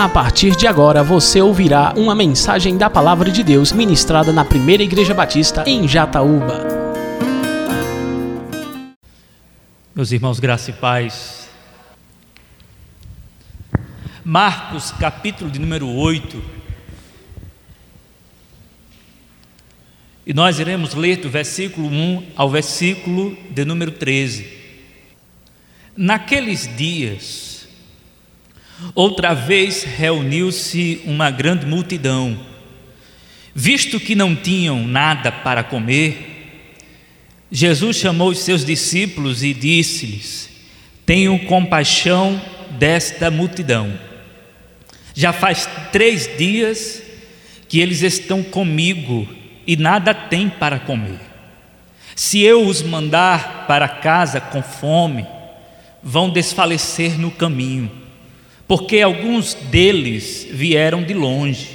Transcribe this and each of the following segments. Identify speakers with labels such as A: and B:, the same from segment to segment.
A: A partir de agora você ouvirá uma mensagem da Palavra de Deus ministrada na Primeira Igreja Batista em Jataúba.
B: Meus irmãos, graça e paz. Marcos, capítulo de número 8. E nós iremos ler do versículo 1 ao versículo de número 13. Naqueles dias, Outra vez reuniu-se uma grande multidão. Visto que não tinham nada para comer, Jesus chamou os seus discípulos e disse-lhes: Tenho compaixão desta multidão. Já faz três dias que eles estão comigo e nada têm para comer. Se eu os mandar para casa com fome, vão desfalecer no caminho porque alguns deles vieram de longe.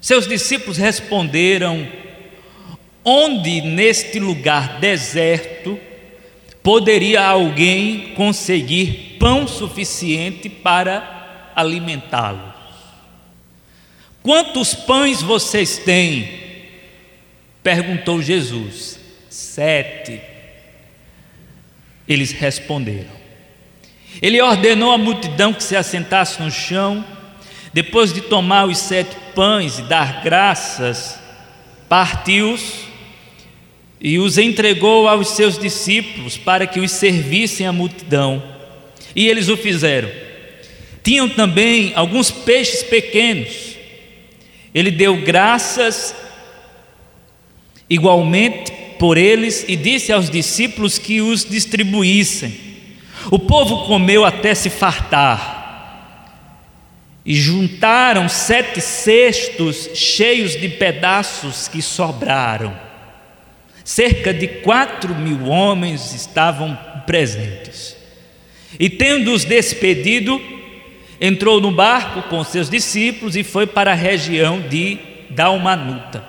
B: Seus discípulos responderam: Onde neste lugar deserto poderia alguém conseguir pão suficiente para alimentá-los? Quantos pães vocês têm? perguntou Jesus. Sete. Eles responderam. Ele ordenou à multidão que se assentasse no chão, depois de tomar os sete pães e dar graças, partiu-os e os entregou aos seus discípulos para que os servissem à multidão. E eles o fizeram. Tinham também alguns peixes pequenos. Ele deu graças igualmente por eles e disse aos discípulos que os distribuíssem. O povo comeu até se fartar. E juntaram sete cestos cheios de pedaços que sobraram. Cerca de quatro mil homens estavam presentes. E tendo-os despedido, entrou no barco com seus discípulos e foi para a região de Dalmanuta.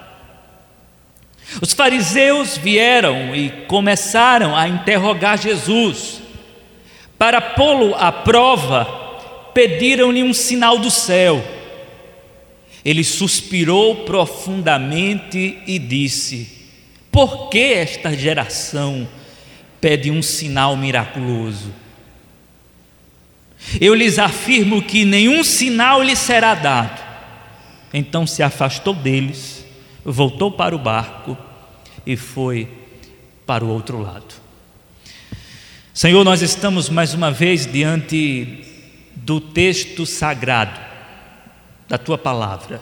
B: Os fariseus vieram e começaram a interrogar Jesus para pô-lo à prova, pediram-lhe um sinal do céu. Ele suspirou profundamente e disse: Por que esta geração pede um sinal miraculoso? Eu lhes afirmo que nenhum sinal lhe será dado. Então se afastou deles, voltou para o barco e foi para o outro lado. Senhor, nós estamos mais uma vez diante do texto sagrado da tua palavra.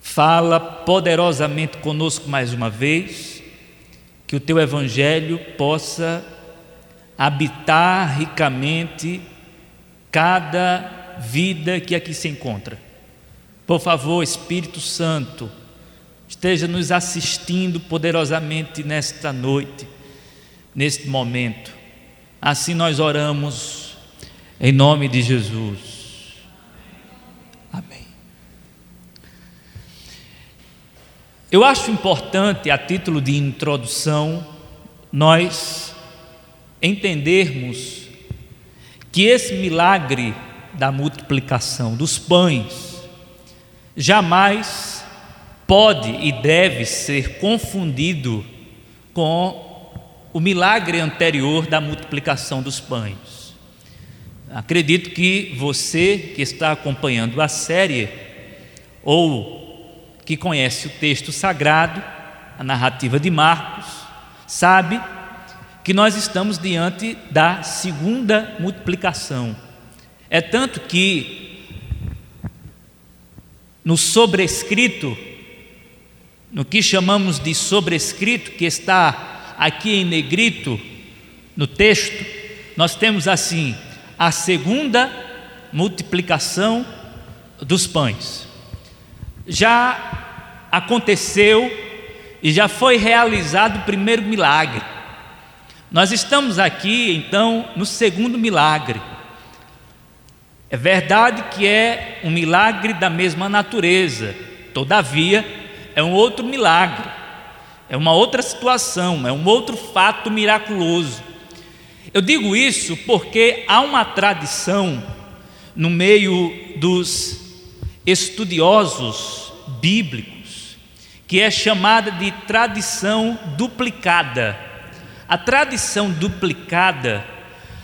B: Fala poderosamente conosco mais uma vez, que o teu evangelho possa habitar ricamente cada vida que aqui se encontra. Por favor, Espírito Santo, esteja nos assistindo poderosamente nesta noite neste momento. Assim nós oramos em nome de Jesus. Amém. Eu acho importante, a título de introdução, nós entendermos que esse milagre da multiplicação dos pães jamais pode e deve ser confundido com o milagre anterior da multiplicação dos pães. Acredito que você que está acompanhando a série ou que conhece o texto sagrado, a narrativa de Marcos, sabe que nós estamos diante da segunda multiplicação. É tanto que no sobrescrito, no que chamamos de sobrescrito, que está aqui em negrito no texto, nós temos assim: a segunda multiplicação dos pães. Já aconteceu e já foi realizado o primeiro milagre. Nós estamos aqui então no segundo milagre. É verdade que é um milagre da mesma natureza, todavia, é um outro milagre é uma outra situação, é um outro fato miraculoso. Eu digo isso porque há uma tradição no meio dos estudiosos bíblicos, que é chamada de tradição duplicada. A tradição duplicada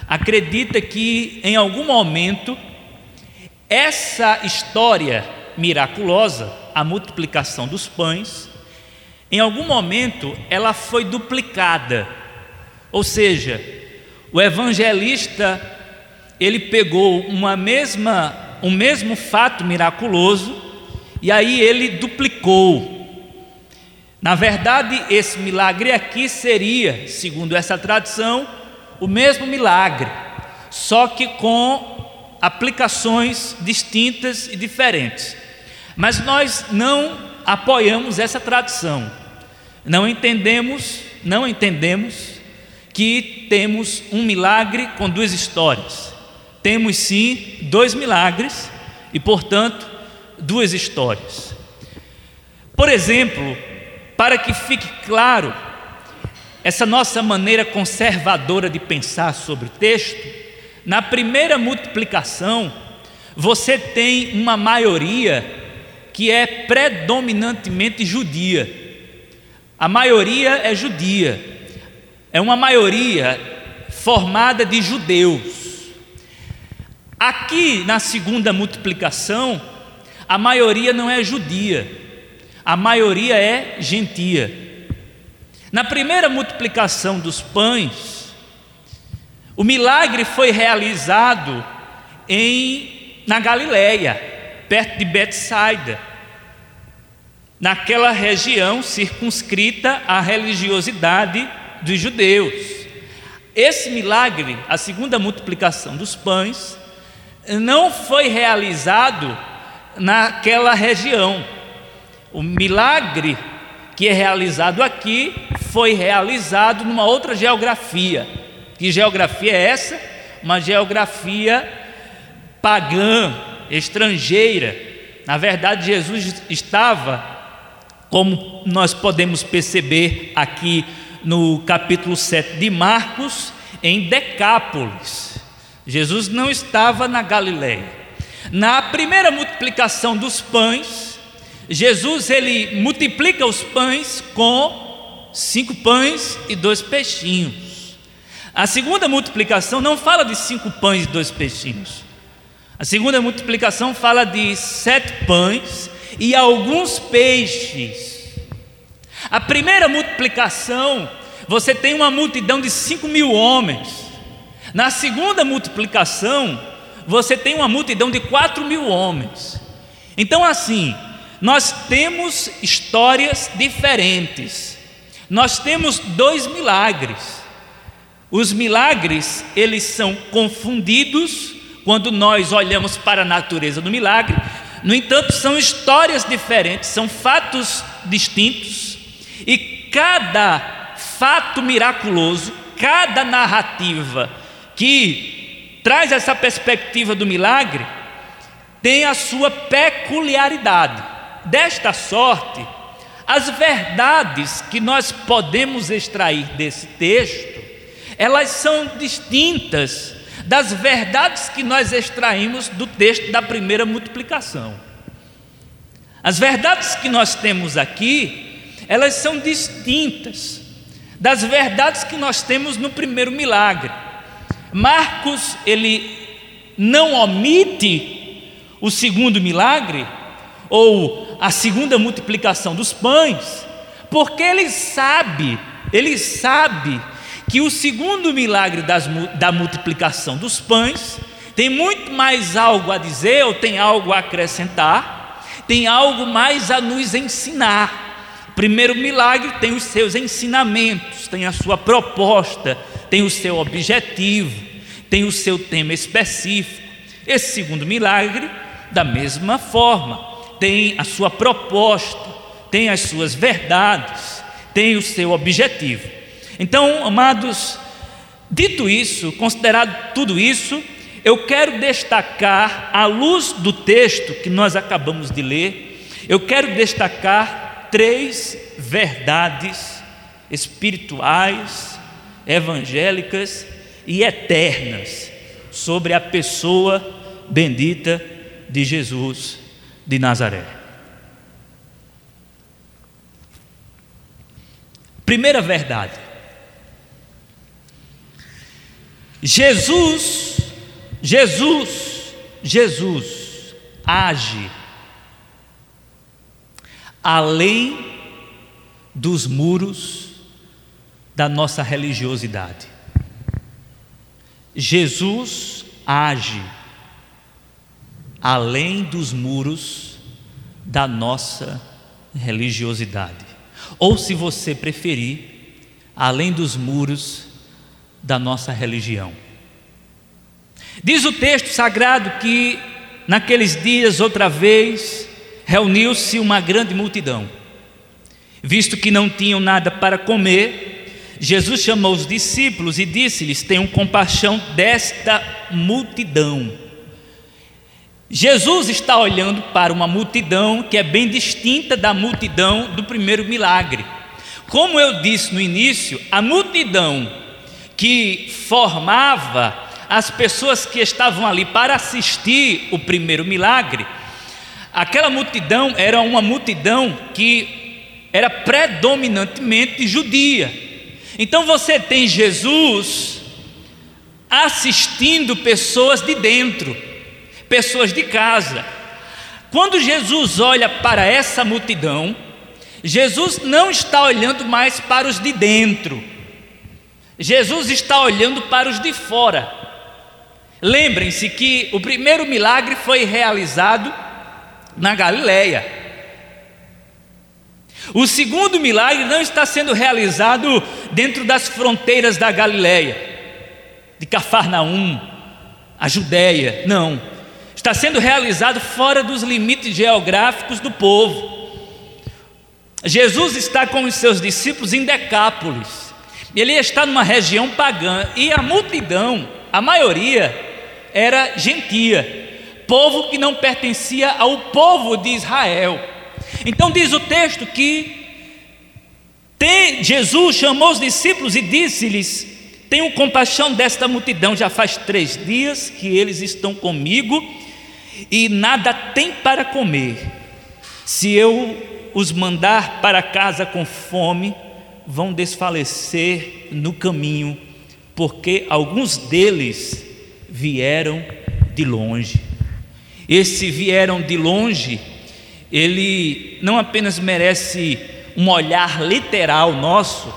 B: acredita que em algum momento essa história miraculosa, a multiplicação dos pães, em algum momento ela foi duplicada. Ou seja, o evangelista ele pegou uma mesma um mesmo fato miraculoso e aí ele duplicou. Na verdade, esse milagre aqui seria, segundo essa tradição, o mesmo milagre, só que com aplicações distintas e diferentes. Mas nós não apoiamos essa tradição. Não entendemos, não entendemos que temos um milagre com duas histórias. Temos sim dois milagres e, portanto, duas histórias. Por exemplo, para que fique claro essa nossa maneira conservadora de pensar sobre o texto, na primeira multiplicação, você tem uma maioria que é predominantemente judia. A maioria é judia, é uma maioria formada de judeus. Aqui na segunda multiplicação, a maioria não é judia, a maioria é gentia. Na primeira multiplicação dos pães, o milagre foi realizado em na Galileia, perto de Betsaida, naquela região circunscrita à religiosidade dos judeus. Esse milagre, a segunda multiplicação dos pães, não foi realizado naquela região. O milagre que é realizado aqui foi realizado numa outra geografia. Que geografia é essa? Uma geografia pagã, estrangeira. Na verdade, Jesus estava, como nós podemos perceber aqui no capítulo 7 de Marcos, em Decápolis. Jesus não estava na Galileia. Na primeira multiplicação dos pães, Jesus ele multiplica os pães com cinco pães e dois peixinhos. A segunda multiplicação não fala de cinco pães e dois peixinhos. A segunda multiplicação fala de sete pães e alguns peixes. A primeira multiplicação, você tem uma multidão de cinco mil homens. Na segunda multiplicação, você tem uma multidão de quatro mil homens. Então, assim, nós temos histórias diferentes. Nós temos dois milagres. Os milagres, eles são confundidos quando nós olhamos para a natureza do milagre. No entanto, são histórias diferentes, são fatos distintos. E cada fato miraculoso, cada narrativa que traz essa perspectiva do milagre, tem a sua peculiaridade. Desta sorte, as verdades que nós podemos extrair desse texto, elas são distintas das verdades que nós extraímos do texto da primeira multiplicação. As verdades que nós temos aqui, elas são distintas das verdades que nós temos no primeiro milagre. Marcos, ele não omite o segundo milagre, ou a segunda multiplicação dos pães, porque ele sabe, ele sabe que o segundo milagre das, da multiplicação dos pães tem muito mais algo a dizer, ou tem algo a acrescentar, tem algo mais a nos ensinar. O primeiro milagre tem os seus ensinamentos, tem a sua proposta, tem o seu objetivo, tem o seu tema específico. Esse segundo milagre, da mesma forma, tem a sua proposta, tem as suas verdades, tem o seu objetivo. Então, amados, dito isso, considerado tudo isso, eu quero destacar, à luz do texto que nós acabamos de ler, eu quero destacar três verdades espirituais evangélicas e eternas sobre a pessoa bendita de Jesus de Nazaré. Primeira verdade. Jesus, Jesus, Jesus age além dos muros da nossa religiosidade. Jesus age além dos muros da nossa religiosidade. Ou, se você preferir, além dos muros da nossa religião. Diz o texto sagrado que naqueles dias, outra vez, reuniu-se uma grande multidão. Visto que não tinham nada para comer, Jesus chamou os discípulos e disse-lhes: Tenham compaixão desta multidão. Jesus está olhando para uma multidão que é bem distinta da multidão do primeiro milagre. Como eu disse no início, a multidão que formava as pessoas que estavam ali para assistir o primeiro milagre, aquela multidão era uma multidão que era predominantemente judia. Então você tem Jesus assistindo pessoas de dentro, pessoas de casa. Quando Jesus olha para essa multidão, Jesus não está olhando mais para os de dentro, Jesus está olhando para os de fora. Lembrem-se que o primeiro milagre foi realizado na Galileia. O segundo milagre não está sendo realizado dentro das fronteiras da Galileia, de Cafarnaum, a Judéia, não. Está sendo realizado fora dos limites geográficos do povo. Jesus está com os seus discípulos em Decápolis. Ele está numa região pagã e a multidão, a maioria, era gentia, povo que não pertencia ao povo de Israel. Então diz o texto que tem, Jesus chamou os discípulos e disse-lhes: Tenho compaixão desta multidão, já faz três dias que eles estão comigo e nada têm para comer. Se eu os mandar para casa com fome, vão desfalecer no caminho, porque alguns deles vieram de longe. Esse vieram de longe ele não apenas merece um olhar literal nosso,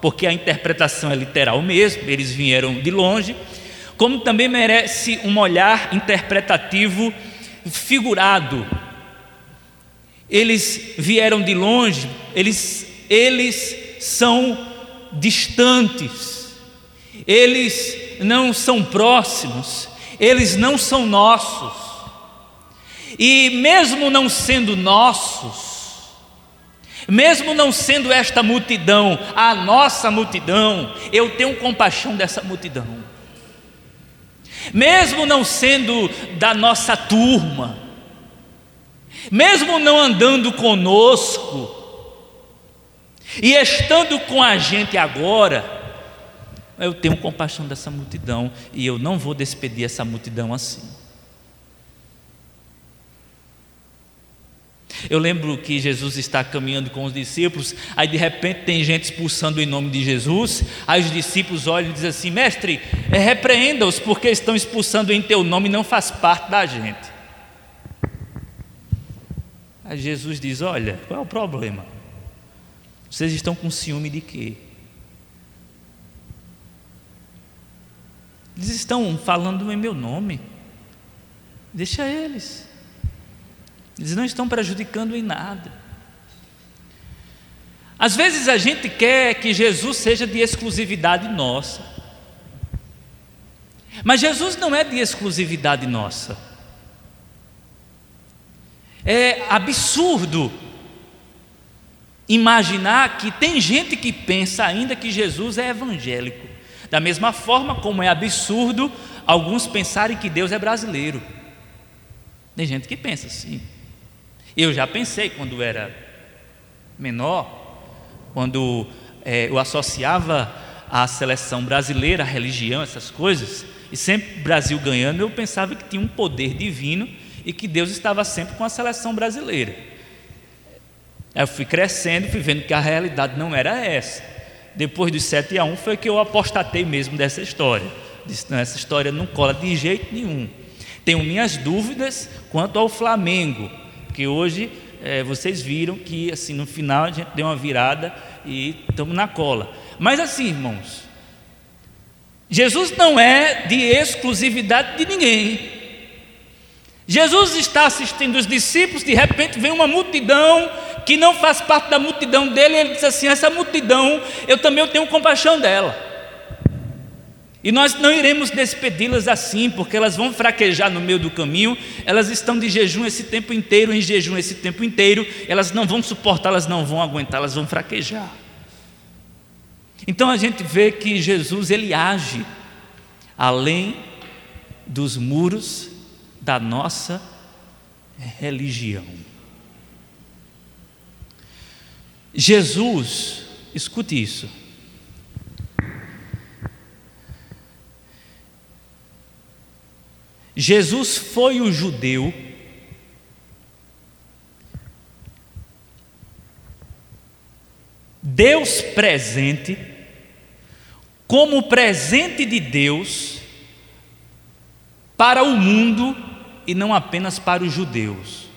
B: porque a interpretação é literal mesmo, eles vieram de longe, como também merece um olhar interpretativo figurado. Eles vieram de longe, eles, eles são distantes, eles não são próximos, eles não são nossos. E mesmo não sendo nossos, mesmo não sendo esta multidão a nossa multidão, eu tenho compaixão dessa multidão. Mesmo não sendo da nossa turma, mesmo não andando conosco, e estando com a gente agora, eu tenho compaixão dessa multidão e eu não vou despedir essa multidão assim. Eu lembro que Jesus está caminhando com os discípulos, aí de repente tem gente expulsando em nome de Jesus, aí os discípulos olham e dizem assim: Mestre, é, repreenda-os, porque estão expulsando em teu nome e não faz parte da gente. Aí Jesus diz: Olha, qual é o problema? Vocês estão com ciúme de quê? Eles estão falando em meu nome. Deixa eles. Eles não estão prejudicando em nada. Às vezes a gente quer que Jesus seja de exclusividade nossa. Mas Jesus não é de exclusividade nossa. É absurdo imaginar que tem gente que pensa ainda que Jesus é evangélico. Da mesma forma como é absurdo alguns pensarem que Deus é brasileiro. Tem gente que pensa assim. Eu já pensei quando era menor, quando é, eu associava à seleção brasileira, a religião, essas coisas, e sempre Brasil ganhando, eu pensava que tinha um poder divino e que Deus estava sempre com a seleção brasileira. Eu fui crescendo, fui vendo que a realidade não era essa. Depois dos 7 a 1 foi que eu apostatei mesmo dessa história. Disse, não, essa história não cola de jeito nenhum. Tenho minhas dúvidas quanto ao Flamengo, que hoje é, vocês viram que assim no final a gente deu uma virada e estamos na cola. Mas assim, irmãos, Jesus não é de exclusividade de ninguém. Jesus está assistindo os discípulos, de repente vem uma multidão que não faz parte da multidão dele, ele diz assim: essa multidão, eu também tenho compaixão dela. E nós não iremos despedi-las assim, porque elas vão fraquejar no meio do caminho, elas estão de jejum esse tempo inteiro, em jejum esse tempo inteiro, elas não vão suportar, elas não vão aguentar, elas vão fraquejar. Então a gente vê que Jesus ele age além dos muros da nossa religião. Jesus, escute isso. Jesus foi o judeu Deus presente como presente de Deus para o mundo e não apenas para os judeus.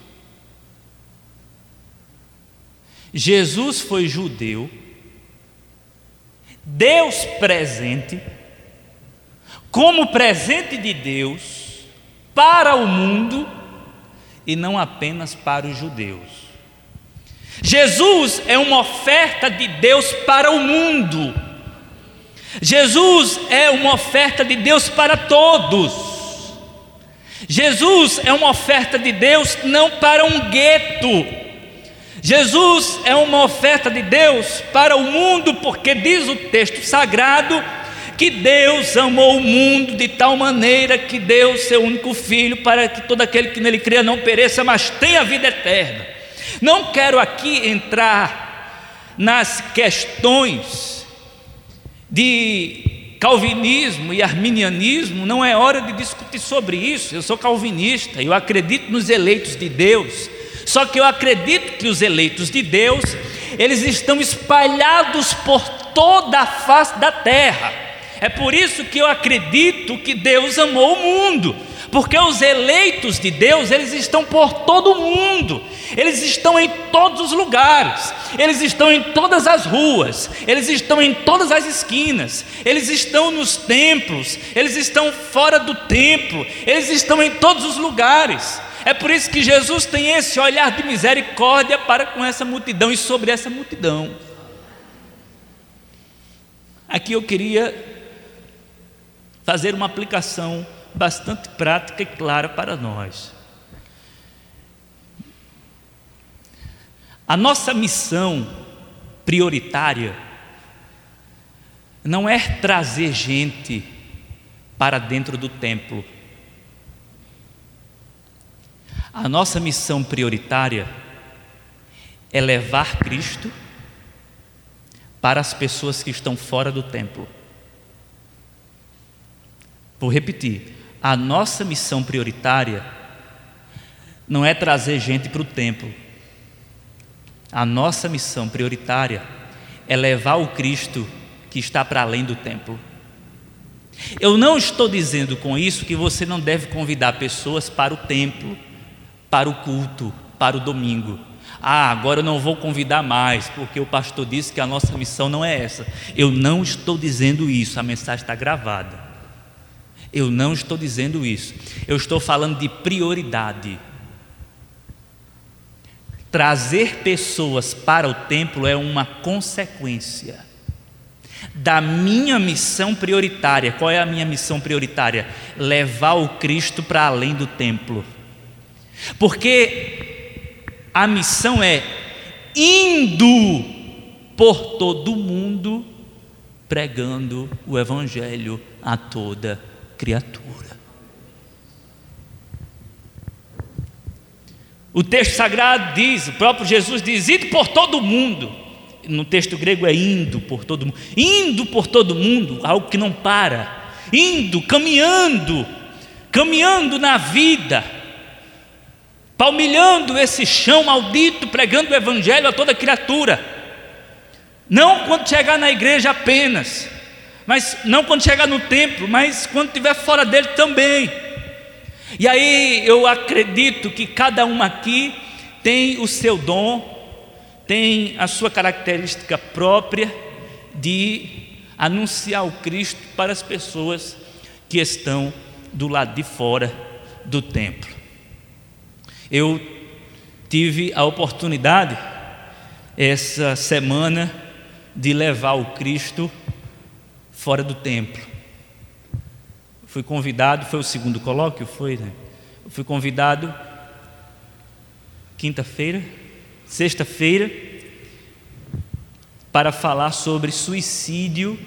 B: Jesus foi judeu, Deus presente, como presente de Deus para o mundo e não apenas para os judeus. Jesus é uma oferta de Deus para o mundo. Jesus é uma oferta de Deus para todos. Jesus é uma oferta de Deus não para um gueto. Jesus é uma oferta de Deus para o mundo, porque diz o texto sagrado que Deus amou o mundo de tal maneira que deu seu único filho para que todo aquele que nele cria não pereça, mas tenha vida eterna. Não quero aqui entrar nas questões de calvinismo e arminianismo, não é hora de discutir sobre isso. Eu sou calvinista, eu acredito nos eleitos de Deus. Só que eu acredito que os eleitos de Deus, eles estão espalhados por toda a face da terra. É por isso que eu acredito que Deus amou o mundo, porque os eleitos de Deus, eles estão por todo o mundo, eles estão em todos os lugares, eles estão em todas as ruas, eles estão em todas as esquinas, eles estão nos templos, eles estão fora do templo, eles estão em todos os lugares. É por isso que Jesus tem esse olhar de misericórdia para com essa multidão e sobre essa multidão. Aqui eu queria fazer uma aplicação bastante prática e clara para nós. A nossa missão prioritária não é trazer gente para dentro do templo. A nossa missão prioritária é levar Cristo para as pessoas que estão fora do templo. Vou repetir: a nossa missão prioritária não é trazer gente para o templo. A nossa missão prioritária é levar o Cristo que está para além do templo. Eu não estou dizendo com isso que você não deve convidar pessoas para o templo, para o culto, para o domingo. Ah, agora eu não vou convidar mais, porque o pastor disse que a nossa missão não é essa. Eu não estou dizendo isso, a mensagem está gravada. Eu não estou dizendo isso. Eu estou falando de prioridade. Trazer pessoas para o templo é uma consequência da minha missão prioritária. Qual é a minha missão prioritária? Levar o Cristo para além do templo. Porque a missão é indo por todo o mundo pregando o evangelho a toda criatura. O texto sagrado diz, o próprio Jesus diz: ide por todo mundo. no texto grego é indo por todo mundo, indo por todo mundo, algo que não para, indo, caminhando, caminhando na vida, palmilhando esse chão maldito, pregando o evangelho a toda criatura. Não quando chegar na igreja apenas, mas não quando chegar no templo, mas quando estiver fora dele também. E aí eu acredito que cada um aqui tem o seu dom, tem a sua característica própria de anunciar o Cristo para as pessoas que estão do lado de fora do templo. Eu tive a oportunidade essa semana de levar o Cristo fora do templo. Fui convidado, foi o segundo colóquio, foi, né? fui convidado quinta-feira, sexta-feira, para falar sobre suicídio,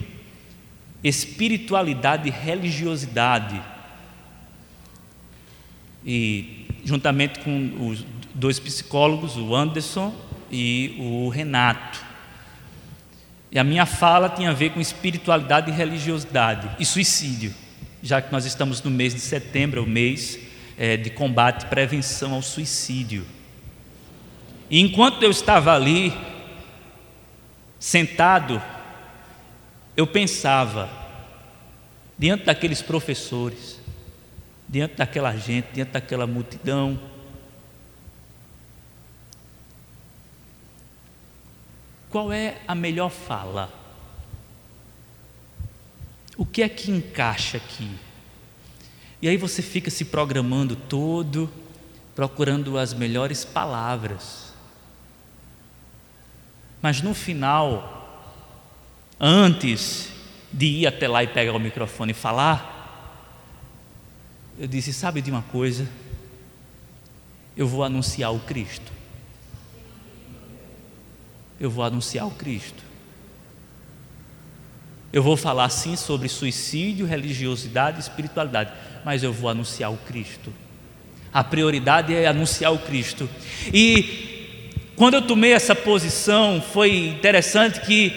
B: espiritualidade e religiosidade. E juntamente com os dois psicólogos, o Anderson e o Renato. E a minha fala tinha a ver com espiritualidade e religiosidade e suicídio já que nós estamos no mês de setembro, o mês é, de combate e prevenção ao suicídio. E enquanto eu estava ali, sentado, eu pensava, diante daqueles professores, diante daquela gente, diante daquela multidão, qual é a melhor fala? O que é que encaixa aqui? E aí você fica se programando todo, procurando as melhores palavras. Mas no final, antes de ir até lá e pegar o microfone e falar, eu disse: Sabe de uma coisa? Eu vou anunciar o Cristo. Eu vou anunciar o Cristo. Eu vou falar sim sobre suicídio, religiosidade e espiritualidade, mas eu vou anunciar o Cristo. A prioridade é anunciar o Cristo. E quando eu tomei essa posição, foi interessante que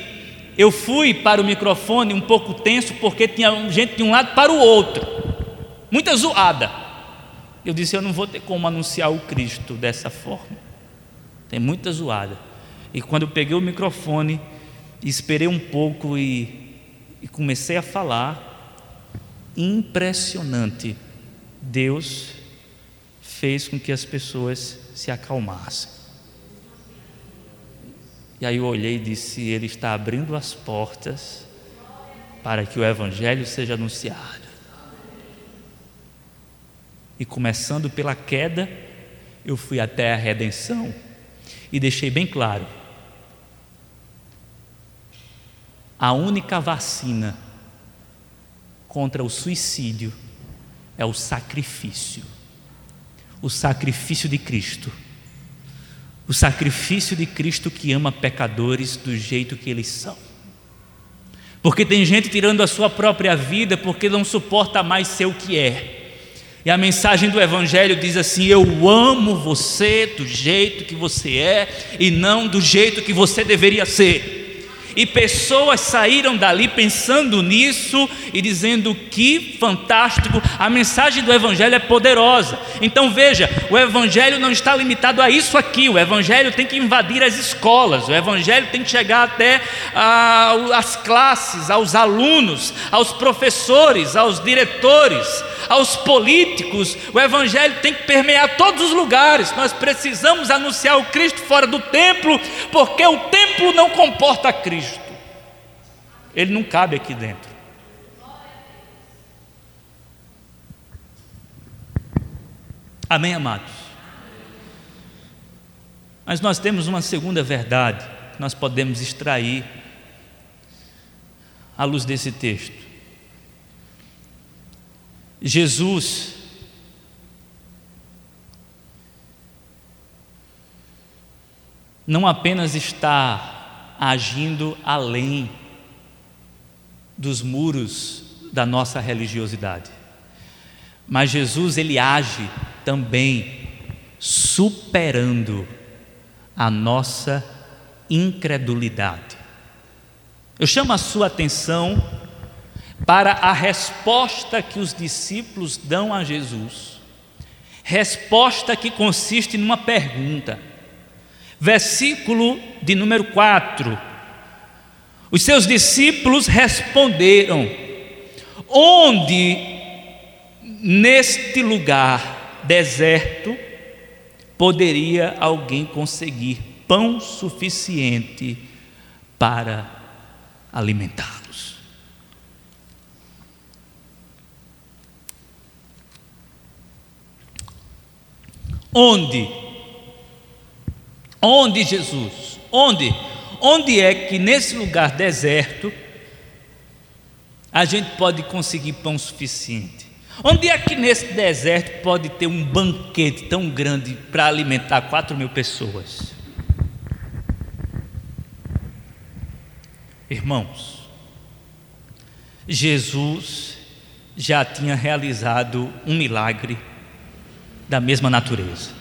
B: eu fui para o microfone um pouco tenso, porque tinha gente de um lado para o outro, muita zoada. Eu disse: Eu não vou ter como anunciar o Cristo dessa forma. Tem muita zoada. E quando eu peguei o microfone, esperei um pouco e e comecei a falar. Impressionante. Deus fez com que as pessoas se acalmassem. E aí eu olhei e disse: Ele está abrindo as portas para que o Evangelho seja anunciado. E começando pela queda, eu fui até a redenção e deixei bem claro A única vacina contra o suicídio é o sacrifício. O sacrifício de Cristo. O sacrifício de Cristo que ama pecadores do jeito que eles são. Porque tem gente tirando a sua própria vida porque não suporta mais ser o que é. E a mensagem do Evangelho diz assim: Eu amo você do jeito que você é e não do jeito que você deveria ser e pessoas saíram dali pensando nisso e dizendo que fantástico, a mensagem do Evangelho é poderosa. Então veja, o Evangelho não está limitado a isso aqui, o Evangelho tem que invadir as escolas, o Evangelho tem que chegar até ah, as classes, aos alunos, aos professores, aos diretores, aos políticos. O Evangelho tem que permear todos os lugares. Nós precisamos anunciar o Cristo fora do templo, porque o templo não comporta Cristo. Ele não cabe aqui dentro. Amém, amados? Mas nós temos uma segunda verdade que nós podemos extrair à luz desse texto. Jesus não apenas está agindo além dos muros da nossa religiosidade. Mas Jesus ele age também superando a nossa incredulidade. Eu chamo a sua atenção para a resposta que os discípulos dão a Jesus. Resposta que consiste numa pergunta. Versículo de número 4. Os seus discípulos responderam: Onde neste lugar deserto poderia alguém conseguir pão suficiente para alimentá-los? Onde? Onde Jesus? Onde? Onde é que nesse lugar deserto a gente pode conseguir pão suficiente? Onde é que nesse deserto pode ter um banquete tão grande para alimentar quatro mil pessoas? Irmãos, Jesus já tinha realizado um milagre da mesma natureza.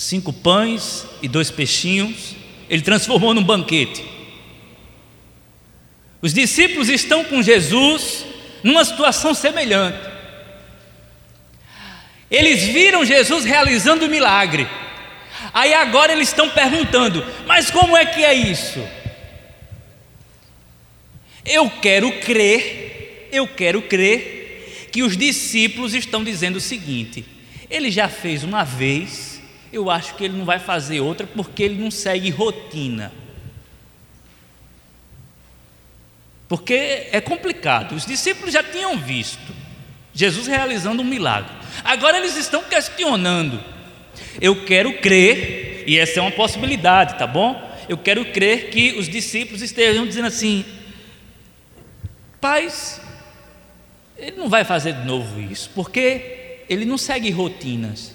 B: Cinco pães e dois peixinhos, ele transformou num banquete. Os discípulos estão com Jesus numa situação semelhante. Eles viram Jesus realizando o milagre. Aí agora eles estão perguntando: mas como é que é isso? Eu quero crer, eu quero crer que os discípulos estão dizendo o seguinte: ele já fez uma vez, eu acho que ele não vai fazer outra porque ele não segue rotina. Porque é complicado. Os discípulos já tinham visto Jesus realizando um milagre. Agora eles estão questionando. Eu quero crer, e essa é uma possibilidade, tá bom? Eu quero crer que os discípulos estejam dizendo assim: Pais, ele não vai fazer de novo isso, porque ele não segue rotinas.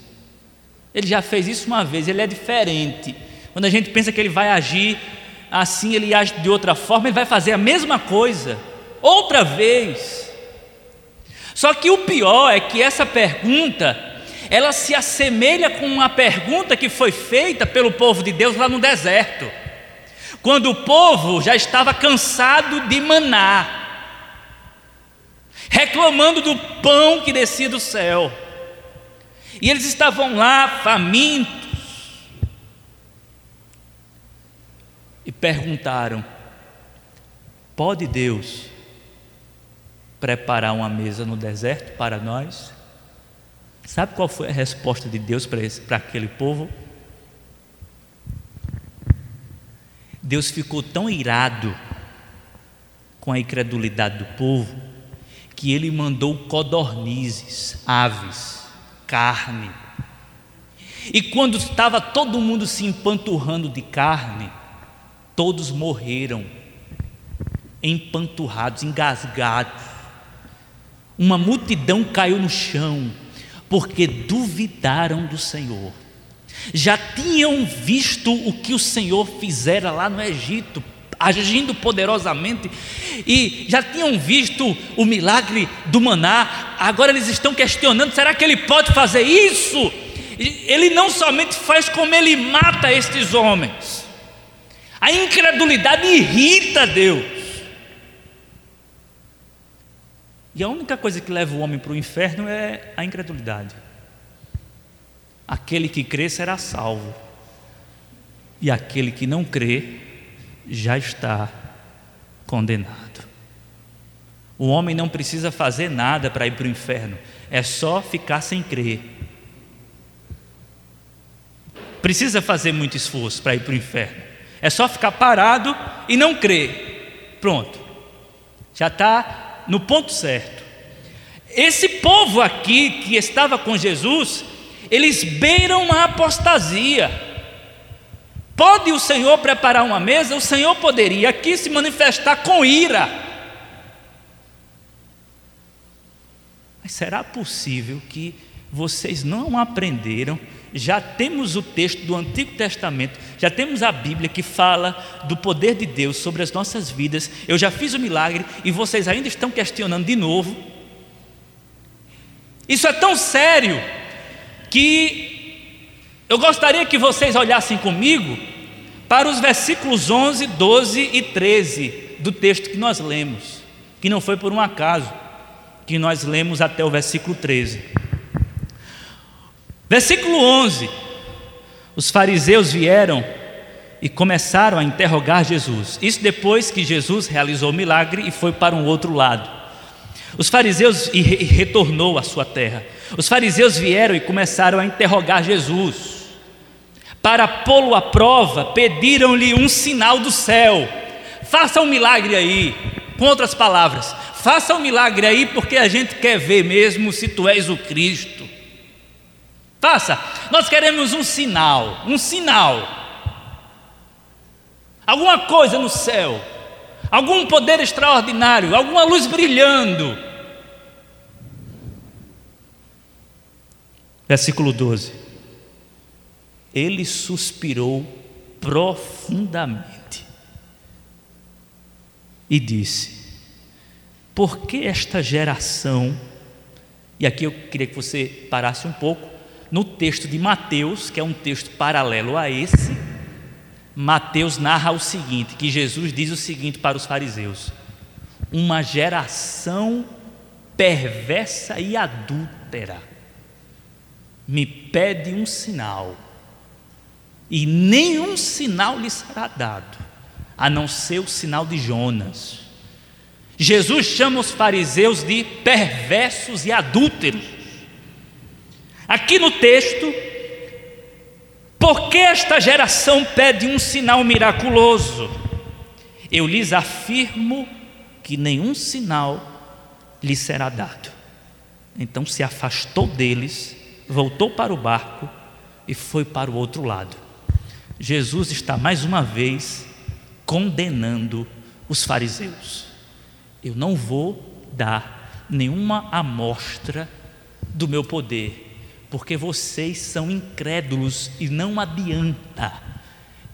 B: Ele já fez isso uma vez, ele é diferente. Quando a gente pensa que ele vai agir assim ele age de outra forma, ele vai fazer a mesma coisa, outra vez. Só que o pior é que essa pergunta, ela se assemelha com uma pergunta que foi feita pelo povo de Deus lá no deserto, quando o povo já estava cansado de maná, reclamando do pão que descia do céu, e eles estavam lá famintos, e perguntaram: Pode Deus preparar uma mesa no deserto para nós? Sabe qual foi a resposta de Deus para aquele povo? Deus ficou tão irado com a incredulidade do povo que ele mandou codornizes, aves, carne. E quando estava todo mundo se empanturrando de carne, todos morreram, empanturrados, engasgados. Uma multidão caiu no chão, porque duvidaram do Senhor. Já tinham visto o que o Senhor fizera lá no Egito, agindo poderosamente, e já tinham visto o milagre do maná, agora eles estão questionando: será que ele pode fazer isso? Ele não somente faz, como ele mata estes homens. A incredulidade irrita Deus. E a única coisa que leva o homem para o inferno é a incredulidade. Aquele que crê será salvo, e aquele que não crê já está condenado. O homem não precisa fazer nada para ir para o inferno, é só ficar sem crer. Precisa fazer muito esforço para ir para o inferno. É só ficar parado e não crer. Pronto. Já está no ponto certo. Esse povo aqui que estava com Jesus, eles beiram a apostasia. Pode o Senhor preparar uma mesa? O Senhor poderia aqui se manifestar com ira. Mas será possível que vocês não aprenderam já temos o texto do Antigo Testamento, já temos a Bíblia que fala do poder de Deus sobre as nossas vidas. Eu já fiz o milagre e vocês ainda estão questionando de novo. Isso é tão sério que Eu gostaria que vocês olhassem comigo para os versículos 11, 12 e 13 do texto que nós lemos, que não foi por um acaso que nós lemos até o versículo 13. Versículo 11: Os fariseus vieram e começaram a interrogar Jesus. Isso depois que Jesus realizou o milagre e foi para um outro lado. Os fariseus e retornou à sua terra. Os fariseus vieram e começaram a interrogar Jesus. Para pô-lo à prova, pediram-lhe um sinal do céu. Faça um milagre aí. Com outras palavras, faça um milagre aí, porque a gente quer ver mesmo se tu és o Cristo. Faça, nós queremos um sinal, um sinal. Alguma coisa no céu, algum poder extraordinário, alguma luz brilhando. Versículo 12. Ele suspirou profundamente e disse: Por que esta geração? E aqui eu queria que você parasse um pouco no texto de Mateus, que é um texto paralelo a esse. Mateus narra o seguinte: que Jesus diz o seguinte para os fariseus: Uma geração perversa e adúltera me pede um sinal, e nenhum sinal lhe será dado, a não ser o sinal de Jonas. Jesus chama os fariseus de perversos e adúlteros. Aqui no texto, porque esta geração pede um sinal miraculoso? Eu lhes afirmo que nenhum sinal lhe será dado. Então se afastou deles voltou para o barco e foi para o outro lado. Jesus está mais uma vez condenando os fariseus. Eu não vou dar nenhuma amostra do meu poder, porque vocês são incrédulos e não adianta.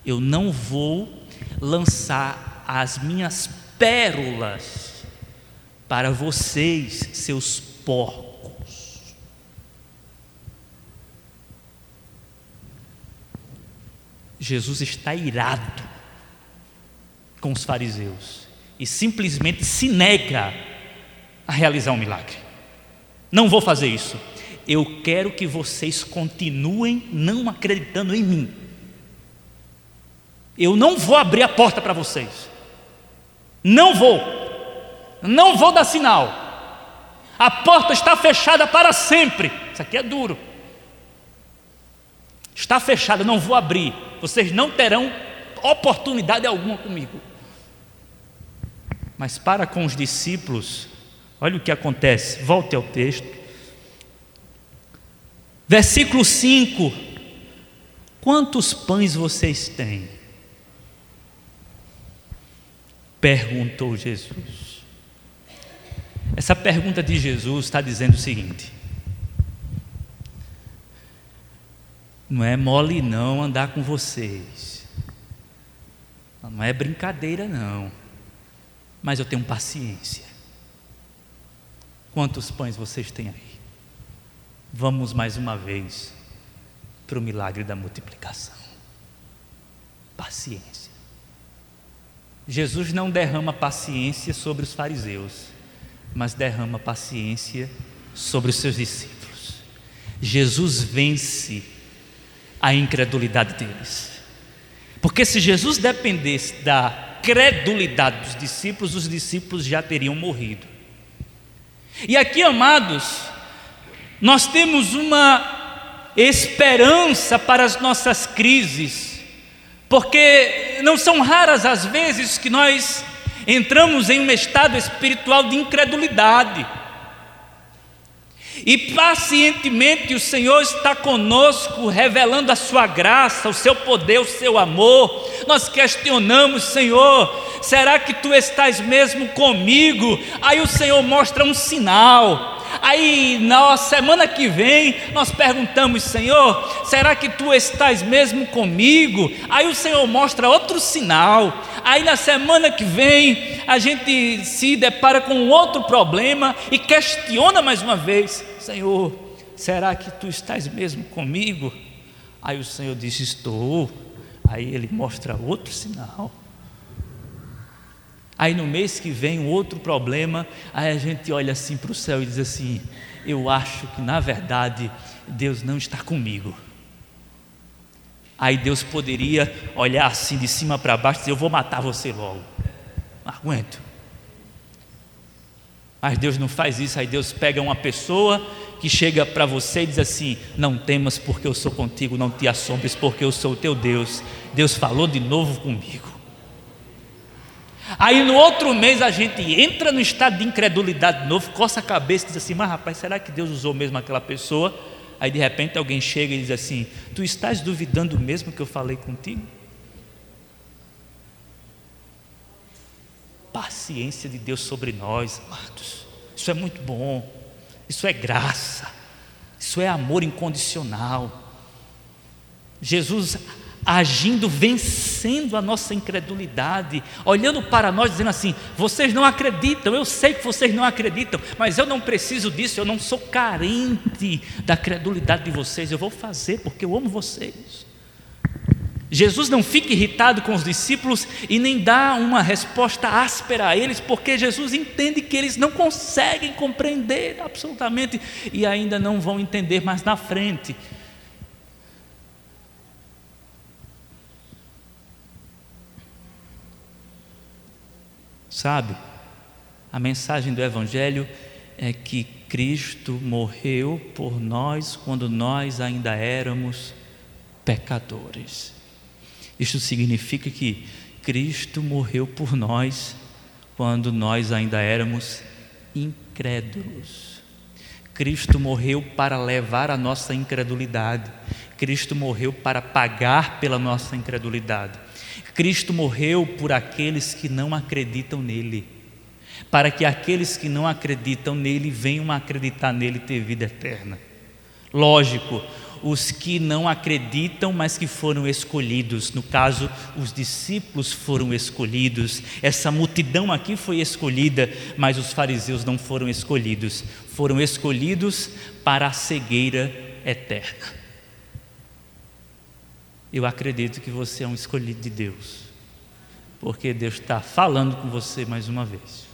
B: Eu não vou lançar as minhas pérolas para vocês, seus porcos Jesus está irado com os fariseus e simplesmente se nega a realizar um milagre. Não vou fazer isso. Eu quero que vocês continuem não acreditando em mim. Eu não vou abrir a porta para vocês. Não vou. Não vou dar sinal. A porta está fechada para sempre. Isso aqui é duro. Está fechada, não vou abrir vocês não terão oportunidade alguma comigo. Mas para com os discípulos, olha o que acontece, volte ao texto. Versículo 5: Quantos pães vocês têm? Perguntou Jesus. Essa pergunta de Jesus está dizendo o seguinte: Não é mole não andar com vocês. Não é brincadeira não. Mas eu tenho paciência. Quantos pães vocês têm aí? Vamos mais uma vez para o milagre da multiplicação. Paciência. Jesus não derrama paciência sobre os fariseus, mas derrama paciência sobre os seus discípulos. Jesus vence a incredulidade deles. Porque se Jesus dependesse da credulidade dos discípulos, os discípulos já teriam morrido. E aqui, amados, nós temos uma esperança para as nossas crises, porque não são raras as vezes que nós entramos em um estado espiritual de incredulidade. E pacientemente o Senhor está conosco, revelando a sua graça, o seu poder, o seu amor. Nós questionamos, Senhor, será que tu estás mesmo comigo? Aí o Senhor mostra um sinal. Aí na semana que vem nós perguntamos, Senhor, será que tu estás mesmo comigo? Aí o Senhor mostra outro sinal. Aí na semana que vem a gente se depara com outro problema e questiona mais uma vez: Senhor, será que tu estás mesmo comigo? Aí o Senhor disse: Estou. Aí ele mostra outro sinal. Aí no mês que vem, um outro problema, aí a gente olha assim para o céu e diz assim: Eu acho que na verdade Deus não está comigo. Aí Deus poderia olhar assim de cima para baixo e dizer: Eu vou matar você logo. Não aguento. Mas Deus não faz isso, aí Deus pega uma pessoa que chega para você e diz assim: Não temas, porque eu sou contigo, não te assombres, porque eu sou o teu Deus. Deus falou de novo comigo. Aí no outro mês a gente entra no estado de incredulidade de novo, coça a cabeça e diz assim: Mas rapaz, será que Deus usou mesmo aquela pessoa? Aí de repente alguém chega e diz assim: Tu estás duvidando mesmo que eu falei contigo? Paciência de Deus sobre nós, amados. Isso é muito bom. Isso é graça. Isso é amor incondicional. Jesus agindo, vencendo a nossa incredulidade, olhando para nós, dizendo assim: vocês não acreditam, eu sei que vocês não acreditam, mas eu não preciso disso, eu não sou carente da credulidade de vocês, eu vou fazer porque eu amo vocês. Jesus não fica irritado com os discípulos e nem dá uma resposta áspera a eles, porque Jesus entende que eles não conseguem compreender absolutamente e ainda não vão entender mais na frente. Sabe, a mensagem do Evangelho é que Cristo morreu por nós quando nós ainda éramos pecadores. Isto significa que Cristo morreu por nós quando nós ainda éramos incrédulos. Cristo morreu para levar a nossa incredulidade. Cristo morreu para pagar pela nossa incredulidade. Cristo morreu por aqueles que não acreditam nele, para que aqueles que não acreditam nele venham a acreditar nele e ter vida eterna. Lógico, os que não acreditam, mas que foram escolhidos. No caso, os discípulos foram escolhidos. Essa multidão aqui foi escolhida, mas os fariseus não foram escolhidos. Foram escolhidos para a cegueira eterna. Eu acredito que você é um escolhido de Deus, porque Deus está falando com você mais uma vez.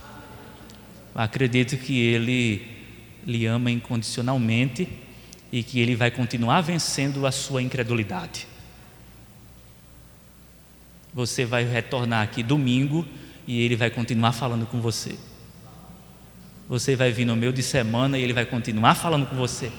B: Eu acredito que Ele lhe ama incondicionalmente e que Ele vai continuar vencendo a sua incredulidade. Você vai retornar aqui domingo e Ele vai continuar falando com você. Você vai vir no meio de semana e Ele vai continuar falando com você.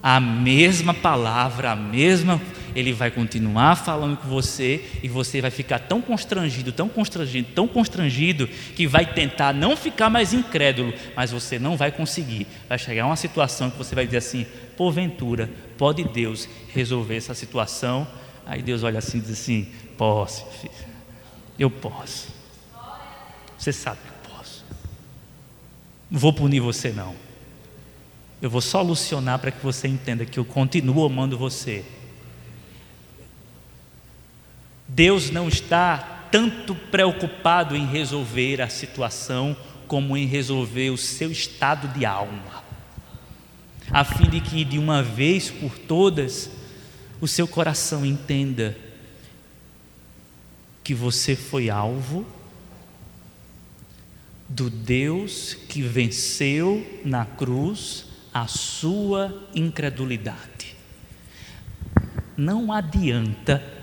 B: A mesma palavra, a mesma ele vai continuar falando com você e você vai ficar tão constrangido, tão constrangido, tão constrangido que vai tentar não ficar mais incrédulo, mas você não vai conseguir. Vai chegar uma situação que você vai dizer assim: porventura, pode Deus resolver essa situação? Aí Deus olha assim e diz assim: posso, filho, eu posso. Você sabe que eu posso. Não vou punir você, não. Eu vou solucionar para que você entenda que eu continuo amando você Deus não está tanto preocupado em resolver a situação como em resolver o seu estado de alma, a fim de que de uma vez por todas o seu coração entenda que você foi alvo do Deus que venceu na cruz a sua incredulidade. Não adianta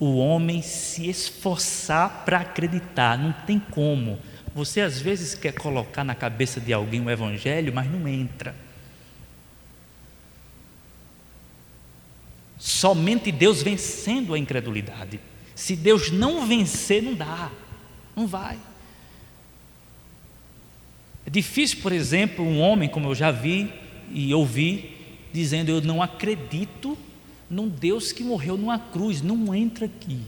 B: o homem se esforçar para acreditar, não tem como. Você às vezes quer colocar na cabeça de alguém o evangelho, mas não entra. Somente Deus vencendo a incredulidade. Se Deus não vencer, não dá, não vai. É difícil, por exemplo, um homem, como eu já vi e ouvi, dizendo: Eu não acredito num Deus que morreu numa cruz, não entra aqui.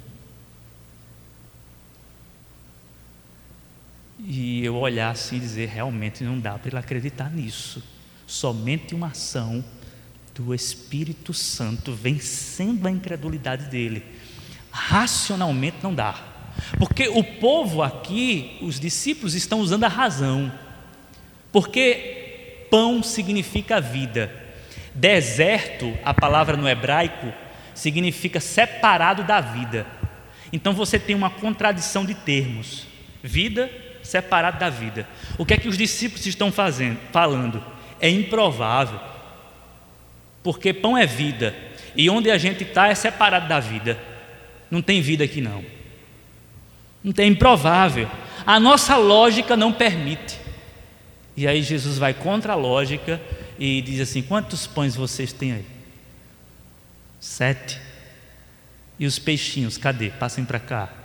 B: E eu olhar assim e dizer: realmente não dá para ele acreditar nisso. Somente uma ação do Espírito Santo vencendo a incredulidade dele. Racionalmente não dá. Porque o povo aqui, os discípulos, estão usando a razão. Porque pão significa vida. Deserto, a palavra no hebraico, significa separado da vida. Então você tem uma contradição de termos: vida separado da vida. O que é que os discípulos estão fazendo, falando? É improvável, porque pão é vida e onde a gente está é separado da vida. Não tem vida aqui não. Não tem improvável. A nossa lógica não permite. E aí Jesus vai contra a lógica e diz assim: quantos pães vocês têm aí? Sete. E os peixinhos, cadê? Passem para cá.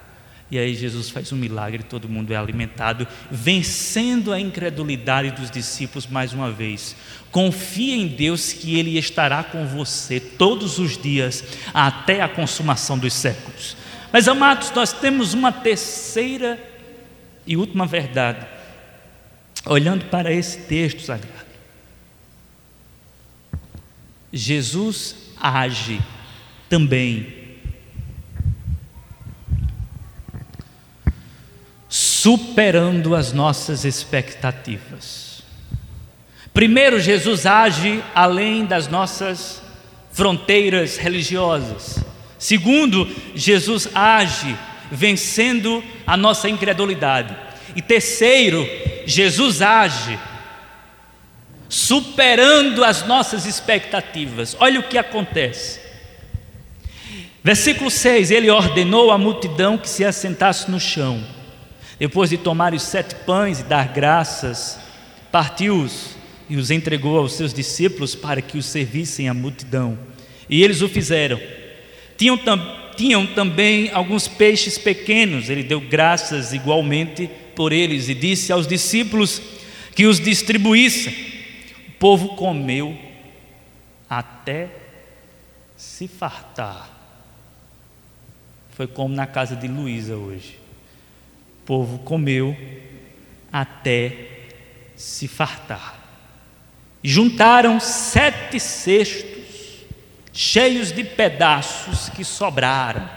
B: E aí Jesus faz um milagre, todo mundo é alimentado, vencendo a incredulidade dos discípulos mais uma vez. Confia em Deus que Ele estará com você todos os dias, até a consumação dos séculos. Mas amados, nós temos uma terceira e última verdade, olhando para esse texto sagrado. Jesus age também superando as nossas expectativas. Primeiro, Jesus age além das nossas fronteiras religiosas. Segundo, Jesus age vencendo a nossa incredulidade. E terceiro, Jesus age superando as nossas expectativas. Olha o que acontece. Versículo 6: Ele ordenou à multidão que se assentasse no chão. Depois de tomar os sete pães e dar graças, partiu-os e os entregou aos seus discípulos para que os servissem à multidão. E eles o fizeram. Tinham, tam, tinham também alguns peixes pequenos, ele deu graças igualmente por eles e disse aos discípulos que os distribuíssem. O povo comeu até se fartar. Foi como na casa de Luísa hoje povo comeu até se fartar. Juntaram sete cestos cheios de pedaços que sobraram.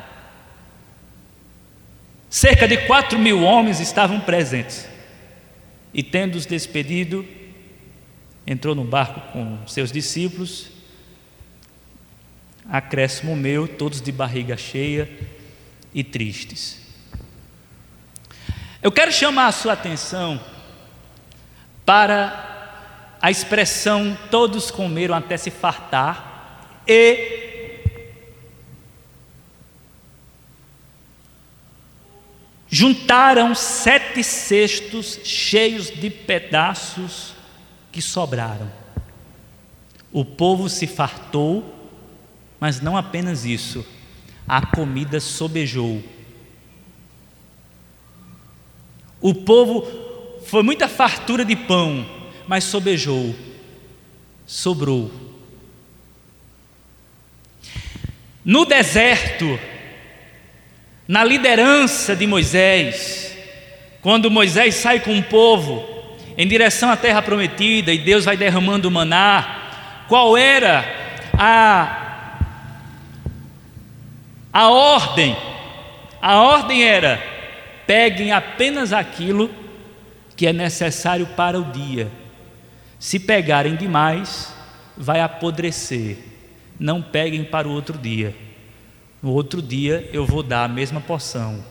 B: Cerca de quatro mil homens estavam presentes. E tendo-os despedido, entrou no barco com seus discípulos. Acréscimo meu, todos de barriga cheia e tristes. Eu quero chamar a sua atenção para a expressão todos comeram até se fartar e juntaram sete cestos cheios de pedaços que sobraram. O povo se fartou, mas não apenas isso, a comida sobejou o povo foi muita fartura de pão, mas sobejou, sobrou. No deserto, na liderança de Moisés, quando Moisés sai com o povo em direção à terra prometida e Deus vai derramando maná, qual era a, a ordem? A ordem era: peguem apenas aquilo que é necessário para o dia. Se pegarem demais, vai apodrecer. Não peguem para o outro dia. No outro dia eu vou dar a mesma porção.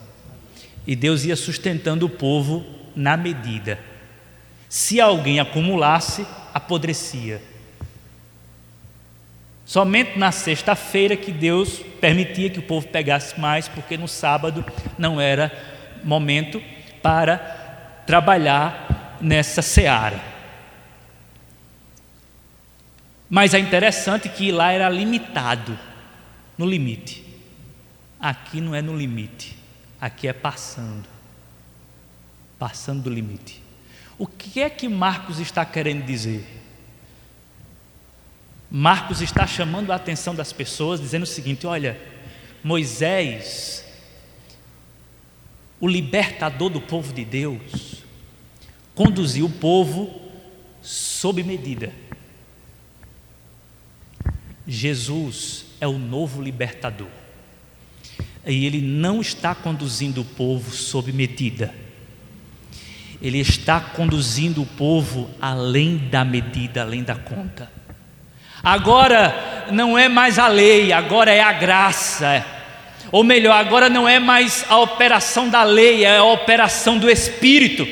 B: E Deus ia sustentando o povo na medida. Se alguém acumulasse, apodrecia. Somente na sexta-feira que Deus permitia que o povo pegasse mais, porque no sábado não era momento para trabalhar nessa seara. Mas é interessante que lá era limitado, no limite. Aqui não é no limite, aqui é passando. Passando do limite. O que é que Marcos está querendo dizer? Marcos está chamando a atenção das pessoas, dizendo o seguinte: olha, Moisés o libertador do povo de Deus, conduziu o povo sob medida. Jesus é o novo libertador. E ele não está conduzindo o povo sob medida. Ele está conduzindo o povo além da medida, além da conta. Agora não é mais a lei, agora é a graça. Ou melhor, agora não é mais a operação da lei, é a operação do Espírito.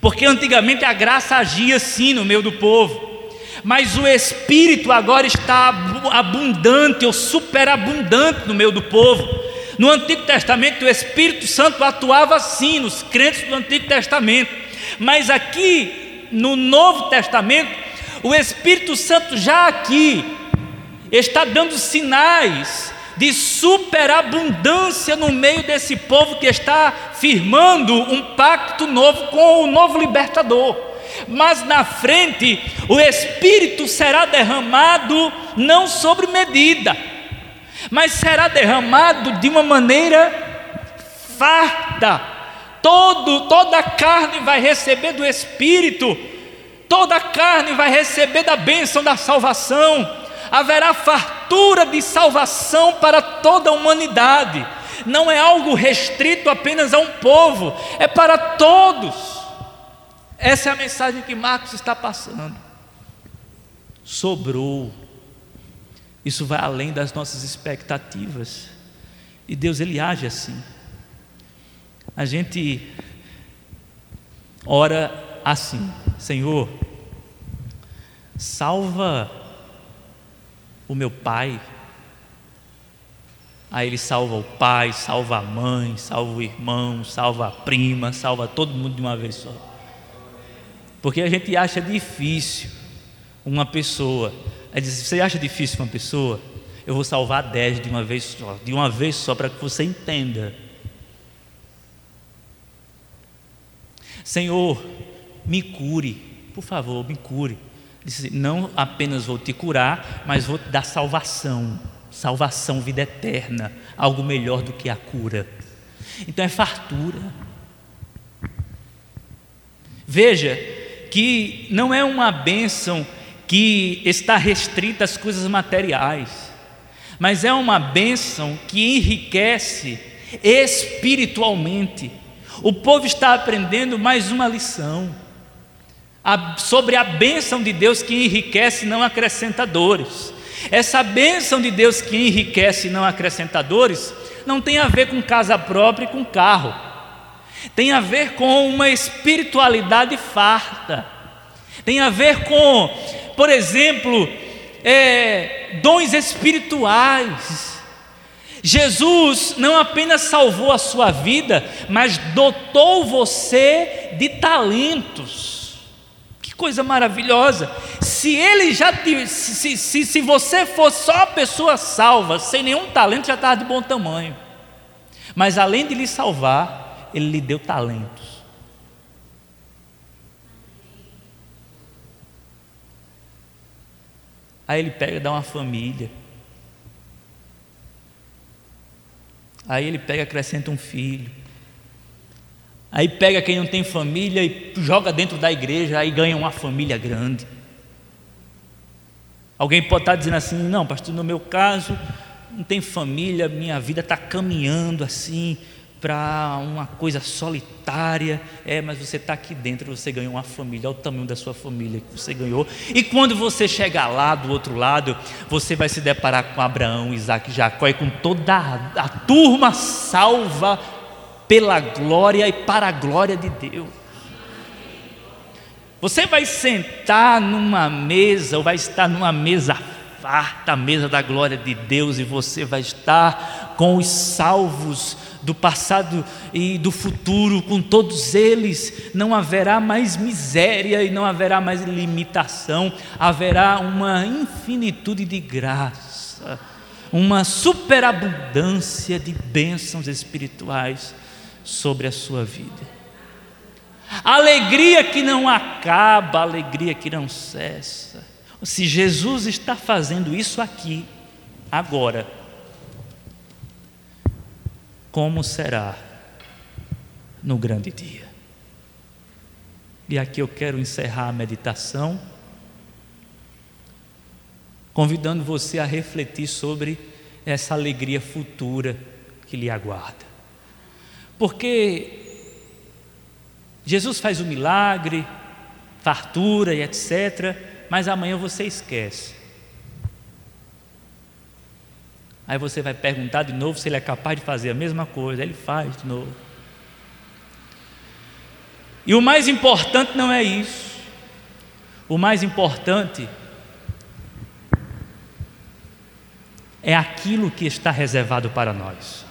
B: Porque antigamente a graça agia sim no meio do povo, mas o Espírito agora está abundante ou superabundante no meio do povo. No Antigo Testamento, o Espírito Santo atuava assim nos crentes do Antigo Testamento, mas aqui no Novo Testamento, o Espírito Santo já aqui está dando sinais de superabundância no meio desse povo que está firmando um pacto novo com o novo libertador. Mas na frente, o Espírito será derramado não sobre medida, mas será derramado de uma maneira farta. Todo, toda a carne vai receber do Espírito, toda a carne vai receber da bênção da salvação haverá fartura de salvação para toda a humanidade. Não é algo restrito apenas a um povo, é para todos. Essa é a mensagem que Marcos está passando. Sobrou. Isso vai além das nossas expectativas. E Deus ele age assim. A gente ora assim: Senhor, salva o meu pai. Aí ele salva o pai, salva a mãe, salva o irmão, salva a prima, salva todo mundo de uma vez só. Porque a gente acha difícil uma pessoa. Aí diz, você acha difícil uma pessoa? Eu vou salvar dez de uma vez só, de uma vez só, para que você entenda. Senhor, me cure, por favor, me cure. Disse, não apenas vou te curar, mas vou te dar salvação, salvação, vida eterna, algo melhor do que a cura. Então é fartura. Veja que não é uma bênção que está restrita às coisas materiais, mas é uma bênção que enriquece espiritualmente. O povo está aprendendo mais uma lição sobre a bênção de Deus que enriquece, não acrescenta dores. Essa bênção de Deus que enriquece não acrescenta dores, não tem a ver com casa própria e com carro, tem a ver com uma espiritualidade farta, tem a ver com, por exemplo, é, dons espirituais. Jesus não apenas salvou a sua vida, mas dotou você de talentos coisa maravilhosa. Se ele já se, se, se você for só pessoa salva, sem nenhum talento, já estava de bom tamanho. Mas além de lhe salvar, ele lhe deu talentos. Aí ele pega e dá uma família. Aí ele pega e acrescenta um filho. Aí pega quem não tem família e joga dentro da igreja, aí ganha uma família grande. Alguém pode estar dizendo assim: não, pastor, no meu caso, não tem família, minha vida está caminhando assim para uma coisa solitária. É, mas você está aqui dentro, você ganhou uma família, olha o tamanho da sua família que você ganhou. E quando você chegar lá do outro lado, você vai se deparar com Abraão, Isaac, Jacó e com toda a, a turma salva pela glória e para a glória de Deus. Você vai sentar numa mesa, ou vai estar numa mesa farta, a mesa da glória de Deus, e você vai estar com os salvos do passado e do futuro, com todos eles, não haverá mais miséria e não haverá mais limitação, haverá uma infinitude de graça, uma superabundância de bênçãos espirituais sobre a sua vida. Alegria que não acaba, alegria que não cessa. Se Jesus está fazendo isso aqui, agora, como será no grande dia? E aqui eu quero encerrar a meditação, convidando você a refletir sobre essa alegria futura que lhe aguarda. Porque Jesus faz o milagre, fartura e etc., mas amanhã você esquece. Aí você vai perguntar de novo se ele é capaz de fazer a mesma coisa. Ele faz de novo. E o mais importante não é isso. O mais importante é aquilo que está reservado para nós.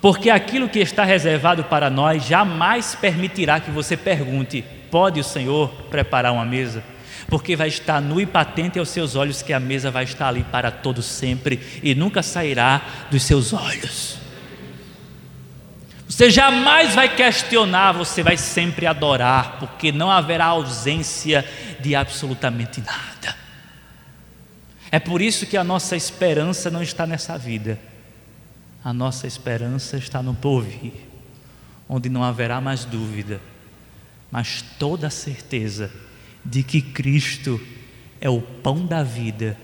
B: Porque aquilo que está reservado para nós jamais permitirá que você pergunte: pode o Senhor preparar uma mesa? Porque vai estar nu e patente aos seus olhos que a mesa vai estar ali para todo sempre e nunca sairá dos seus olhos. Você jamais vai questionar, você vai sempre adorar, porque não haverá ausência de absolutamente nada. É por isso que a nossa esperança não está nessa vida, a nossa esperança está no porvir, onde não haverá mais dúvida, mas toda certeza de que Cristo é o pão da vida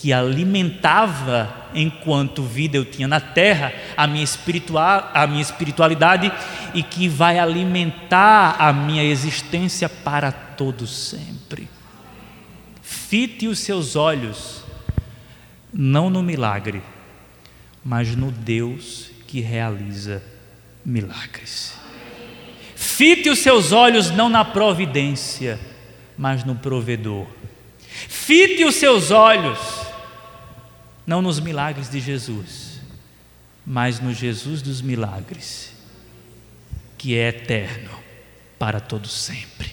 B: que alimentava enquanto vida eu tinha na terra a minha, espiritual, a minha espiritualidade e que vai alimentar a minha existência para todo sempre. Fite os seus olhos não no milagre, mas no Deus que realiza milagres. Fite os seus olhos não na providência, mas no provedor. Fite os seus olhos não nos milagres de Jesus, mas no Jesus dos milagres, que é eterno para todo sempre.